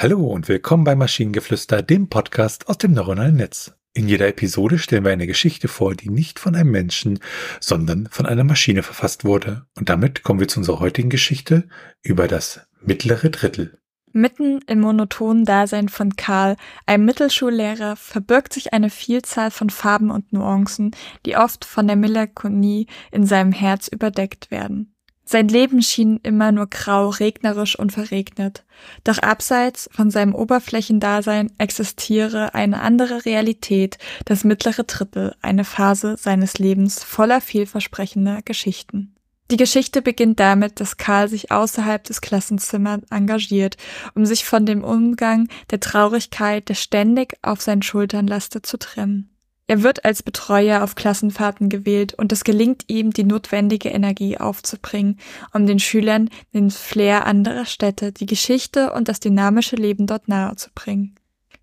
Hallo und willkommen bei Maschinengeflüster, dem Podcast aus dem neuronalen Netz. In jeder Episode stellen wir eine Geschichte vor, die nicht von einem Menschen, sondern von einer Maschine verfasst wurde. Und damit kommen wir zu unserer heutigen Geschichte über das mittlere Drittel. Mitten im monotonen Dasein von Karl, einem Mittelschullehrer, verbirgt sich eine Vielzahl von Farben und Nuancen, die oft von der Melancholie in seinem Herz überdeckt werden. Sein Leben schien immer nur grau, regnerisch und verregnet. Doch abseits von seinem Oberflächendasein existiere eine andere Realität, das mittlere Drittel, eine Phase seines Lebens voller vielversprechender Geschichten. Die Geschichte beginnt damit, dass Karl sich außerhalb des Klassenzimmers engagiert, um sich von dem Umgang der Traurigkeit, der ständig auf seinen Schultern lastet, zu trennen. Er wird als Betreuer auf Klassenfahrten gewählt und es gelingt ihm, die notwendige Energie aufzubringen, um den Schülern den Flair anderer Städte, die Geschichte und das dynamische Leben dort nahezubringen.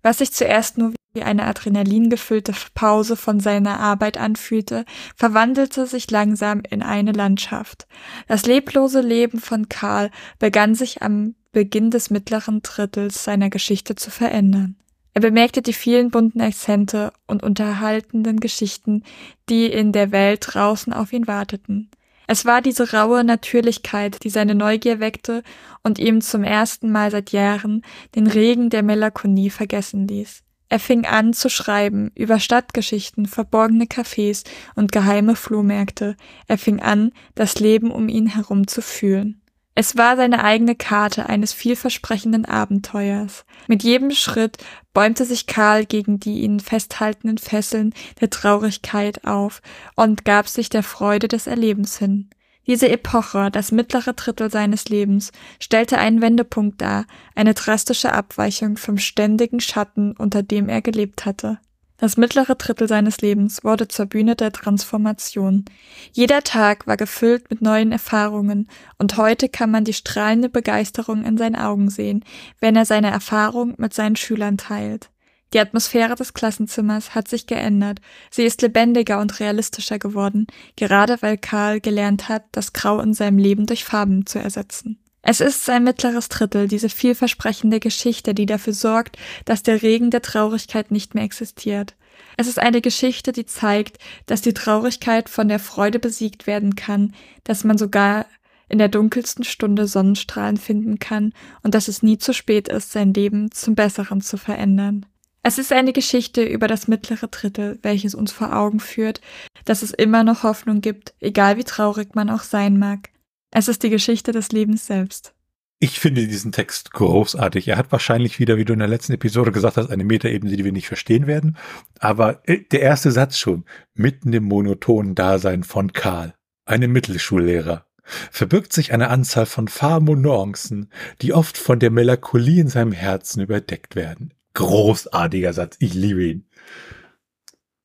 Was sich zuerst nur wie eine adrenalingefüllte Pause von seiner Arbeit anfühlte, verwandelte sich langsam in eine Landschaft. Das leblose Leben von Karl begann sich am Beginn des mittleren Drittels seiner Geschichte zu verändern. Er bemerkte die vielen bunten Akzente und unterhaltenden Geschichten, die in der Welt draußen auf ihn warteten. Es war diese raue Natürlichkeit, die seine Neugier weckte und ihm zum ersten Mal seit Jahren den Regen der Melancholie vergessen ließ. Er fing an zu schreiben über Stadtgeschichten, verborgene Cafés und geheime Flohmärkte. Er fing an, das Leben um ihn herum zu fühlen. Es war seine eigene Karte eines vielversprechenden Abenteuers. Mit jedem Schritt bäumte sich Karl gegen die ihn festhaltenden Fesseln der Traurigkeit auf und gab sich der Freude des Erlebens hin. Diese Epoche, das mittlere Drittel seines Lebens, stellte einen Wendepunkt dar, eine drastische Abweichung vom ständigen Schatten, unter dem er gelebt hatte. Das mittlere Drittel seines Lebens wurde zur Bühne der Transformation. Jeder Tag war gefüllt mit neuen Erfahrungen, und heute kann man die strahlende Begeisterung in seinen Augen sehen, wenn er seine Erfahrung mit seinen Schülern teilt. Die Atmosphäre des Klassenzimmers hat sich geändert. Sie ist lebendiger und realistischer geworden, gerade weil Karl gelernt hat, das Grau in seinem Leben durch Farben zu ersetzen. Es ist sein mittleres Drittel, diese vielversprechende Geschichte, die dafür sorgt, dass der Regen der Traurigkeit nicht mehr existiert. Es ist eine Geschichte, die zeigt, dass die Traurigkeit von der Freude besiegt werden kann, dass man sogar in der dunkelsten Stunde Sonnenstrahlen finden kann und dass es nie zu spät ist, sein Leben zum Besseren zu verändern. Es ist eine Geschichte über das mittlere Drittel, welches uns vor Augen führt, dass es immer noch Hoffnung gibt, egal wie traurig man auch sein mag. Es ist die Geschichte des Lebens selbst. Ich finde diesen Text großartig. Er hat wahrscheinlich wieder, wie du in der letzten Episode gesagt hast, eine Metaebene, die wir nicht verstehen werden. Aber äh, der erste Satz schon, mitten im monotonen Dasein von Karl, einem Mittelschullehrer, verbirgt sich eine Anzahl von Farben und Nuancen, die oft von der Melancholie in seinem Herzen überdeckt werden großartiger Satz. Ich liebe ihn.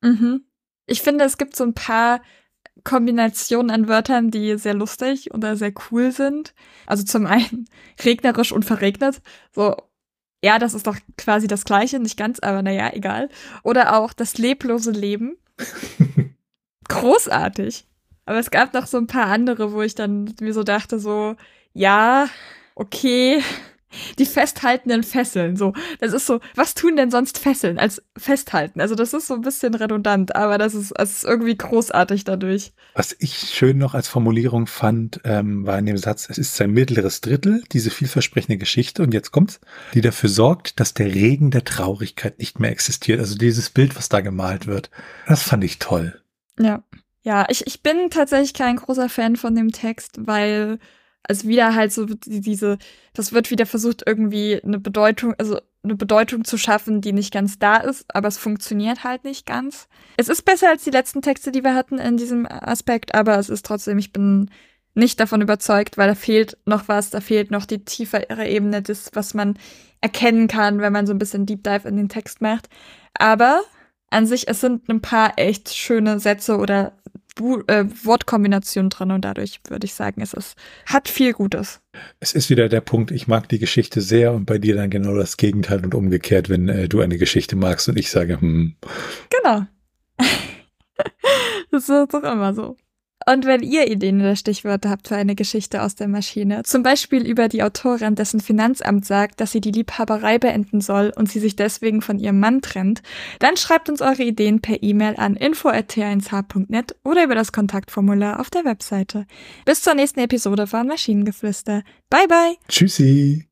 Mhm. Ich finde, es gibt so ein paar Kombinationen an Wörtern, die sehr lustig oder sehr cool sind. Also zum einen regnerisch und verregnet. So, ja, das ist doch quasi das Gleiche, nicht ganz, aber naja, egal. Oder auch das leblose Leben. Großartig. Aber es gab noch so ein paar andere, wo ich dann mir so dachte, so, ja, okay, die festhaltenden Fesseln. So, das ist so, was tun denn sonst Fesseln als festhalten? Also das ist so ein bisschen redundant, aber das ist, das ist irgendwie großartig dadurch. Was ich schön noch als Formulierung fand, ähm, war in dem Satz, es ist sein mittleres Drittel, diese vielversprechende Geschichte, und jetzt kommt's, die dafür sorgt, dass der Regen der Traurigkeit nicht mehr existiert. Also dieses Bild, was da gemalt wird, das fand ich toll. Ja. Ja, ich, ich bin tatsächlich kein großer Fan von dem Text, weil also wieder halt so diese, das wird wieder versucht, irgendwie eine Bedeutung, also eine Bedeutung zu schaffen, die nicht ganz da ist, aber es funktioniert halt nicht ganz. Es ist besser als die letzten Texte, die wir hatten in diesem Aspekt, aber es ist trotzdem, ich bin nicht davon überzeugt, weil da fehlt noch was, da fehlt noch die tiefere Ebene des, was man erkennen kann, wenn man so ein bisschen Deep Dive in den Text macht. Aber an sich, es sind ein paar echt schöne Sätze oder Bu äh, Wortkombination drin und dadurch würde ich sagen, es ist, hat viel Gutes. Es ist wieder der Punkt, ich mag die Geschichte sehr und bei dir dann genau das Gegenteil und umgekehrt, wenn äh, du eine Geschichte magst und ich sage, hm. Genau. das ist doch immer so. Und wenn ihr Ideen oder Stichwörter habt für eine Geschichte aus der Maschine, zum Beispiel über die Autorin, dessen Finanzamt sagt, dass sie die Liebhaberei beenden soll und sie sich deswegen von ihrem Mann trennt, dann schreibt uns eure Ideen per E-Mail an info.t1h.net oder über das Kontaktformular auf der Webseite. Bis zur nächsten Episode von Maschinengeflüster. Bye bye. Tschüssi.